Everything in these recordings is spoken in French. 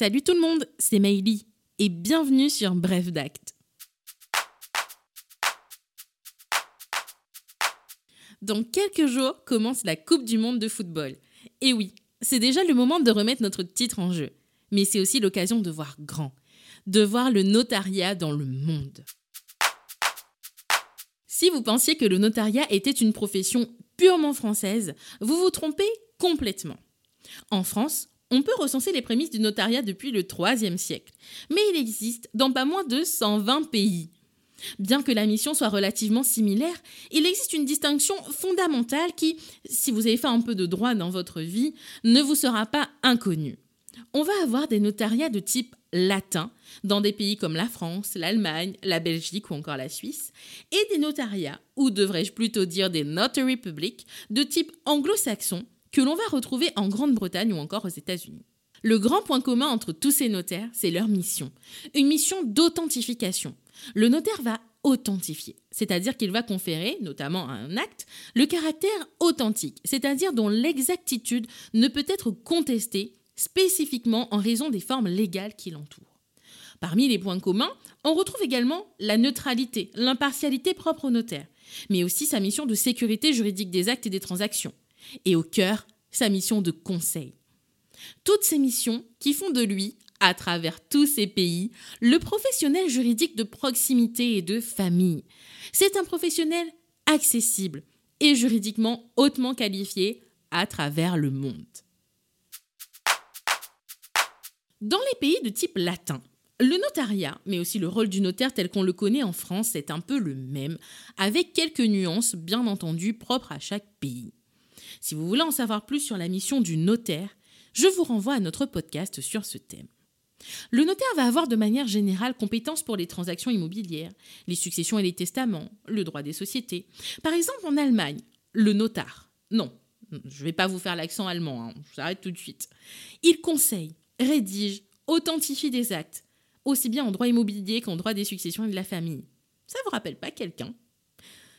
Salut tout le monde, c'est Maïli et bienvenue sur Bref d'Acte. Dans quelques jours commence la Coupe du Monde de football. Et oui, c'est déjà le moment de remettre notre titre en jeu. Mais c'est aussi l'occasion de voir grand, de voir le notariat dans le monde. Si vous pensiez que le notariat était une profession purement française, vous vous trompez complètement. En France, on peut recenser les prémices du notariat depuis le IIIe siècle, mais il existe dans pas moins de 120 pays. Bien que la mission soit relativement similaire, il existe une distinction fondamentale qui, si vous avez fait un peu de droit dans votre vie, ne vous sera pas inconnue. On va avoir des notariats de type latin dans des pays comme la France, l'Allemagne, la Belgique ou encore la Suisse, et des notariats, ou devrais-je plutôt dire des notary publics, de type anglo-saxon que l'on va retrouver en Grande-Bretagne ou encore aux États-Unis. Le grand point commun entre tous ces notaires, c'est leur mission. Une mission d'authentification. Le notaire va authentifier, c'est-à-dire qu'il va conférer, notamment à un acte, le caractère authentique, c'est-à-dire dont l'exactitude ne peut être contestée spécifiquement en raison des formes légales qui l'entourent. Parmi les points communs, on retrouve également la neutralité, l'impartialité propre au notaire, mais aussi sa mission de sécurité juridique des actes et des transactions, et au cœur, sa mission de conseil. Toutes ces missions qui font de lui, à travers tous ces pays, le professionnel juridique de proximité et de famille. C'est un professionnel accessible et juridiquement hautement qualifié à travers le monde. Dans les pays de type latin, le notariat, mais aussi le rôle du notaire tel qu'on le connaît en France, est un peu le même, avec quelques nuances bien entendu propres à chaque pays. Si vous voulez en savoir plus sur la mission du notaire, je vous renvoie à notre podcast sur ce thème. Le notaire va avoir de manière générale compétence pour les transactions immobilières, les successions et les testaments, le droit des sociétés. Par exemple, en Allemagne, le notaire. Non, je ne vais pas vous faire l'accent allemand, hein, je s'arrête tout de suite. Il conseille, rédige, authentifie des actes, aussi bien en droit immobilier qu'en droit des successions et de la famille. Ça ne vous rappelle pas quelqu'un?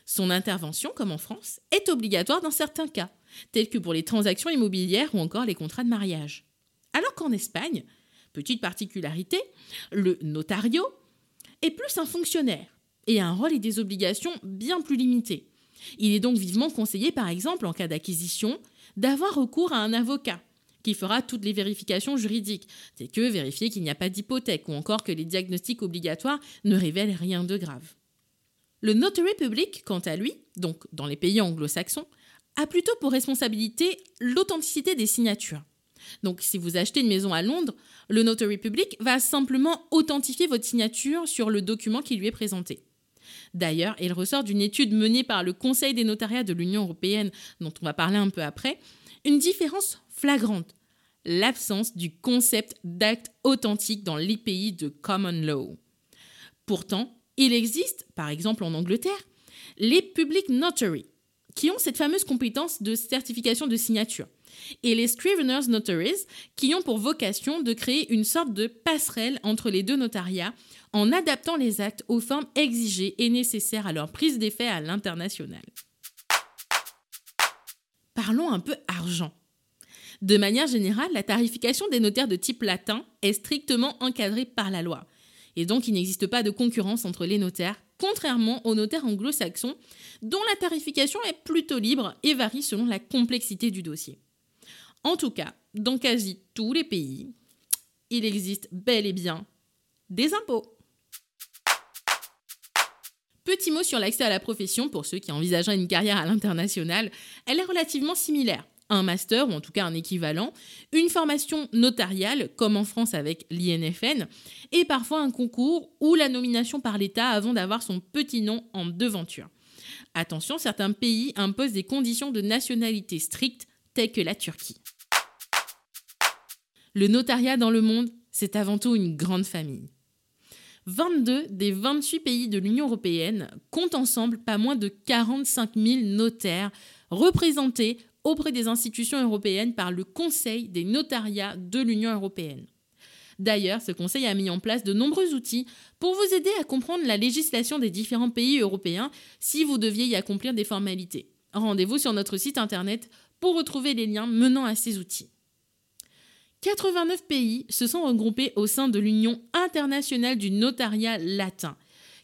Son intervention, comme en France, est obligatoire dans certains cas, tels que pour les transactions immobilières ou encore les contrats de mariage. Alors qu'en Espagne, petite particularité, le notario est plus un fonctionnaire et a un rôle et des obligations bien plus limités. Il est donc vivement conseillé, par exemple, en cas d'acquisition, d'avoir recours à un avocat qui fera toutes les vérifications juridiques. C'est que vérifier qu'il n'y a pas d'hypothèque ou encore que les diagnostics obligatoires ne révèlent rien de grave. Le notary public, quant à lui, donc dans les pays anglo-saxons, a plutôt pour responsabilité l'authenticité des signatures. Donc si vous achetez une maison à Londres, le notary public va simplement authentifier votre signature sur le document qui lui est présenté. D'ailleurs, il ressort d'une étude menée par le Conseil des notariats de l'Union européenne, dont on va parler un peu après, une différence flagrante, l'absence du concept d'acte authentique dans les pays de common law. Pourtant, il existe, par exemple en Angleterre, les public notaries, qui ont cette fameuse compétence de certification de signature, et les Scriveners Notaries, qui ont pour vocation de créer une sorte de passerelle entre les deux notariats en adaptant les actes aux formes exigées et nécessaires à leur prise d'effet à l'international. Parlons un peu argent. De manière générale, la tarification des notaires de type latin est strictement encadrée par la loi. Et donc, il n'existe pas de concurrence entre les notaires, contrairement aux notaires anglo-saxons, dont la tarification est plutôt libre et varie selon la complexité du dossier. En tout cas, dans quasi tous les pays, il existe bel et bien des impôts. Petit mot sur l'accès à la profession pour ceux qui envisageraient une carrière à l'international, elle est relativement similaire. Un master, ou en tout cas un équivalent, une formation notariale, comme en France avec l'INFN, et parfois un concours ou la nomination par l'État avant d'avoir son petit nom en devanture. Attention, certains pays imposent des conditions de nationalité strictes, telles que la Turquie. Le notariat dans le monde, c'est avant tout une grande famille. 22 des 28 pays de l'Union européenne comptent ensemble pas moins de 45 000 notaires représentés auprès des institutions européennes par le Conseil des notariats de l'Union européenne. D'ailleurs, ce Conseil a mis en place de nombreux outils pour vous aider à comprendre la législation des différents pays européens si vous deviez y accomplir des formalités. Rendez-vous sur notre site internet pour retrouver les liens menant à ces outils. 89 pays se sont regroupés au sein de l'Union internationale du notariat latin,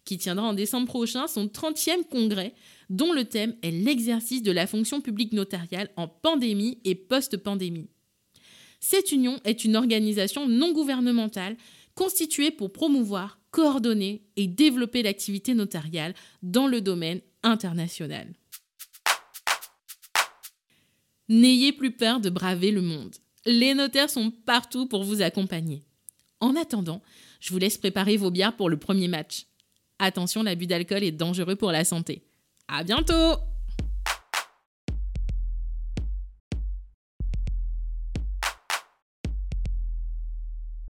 qui tiendra en décembre prochain son 30e congrès, dont le thème est l'exercice de la fonction publique notariale en pandémie et post-pandémie. Cette union est une organisation non gouvernementale constituée pour promouvoir, coordonner et développer l'activité notariale dans le domaine international. N'ayez plus peur de braver le monde. Les notaires sont partout pour vous accompagner. En attendant, je vous laisse préparer vos bières pour le premier match. Attention, l'abus d'alcool est dangereux pour la santé. À bientôt!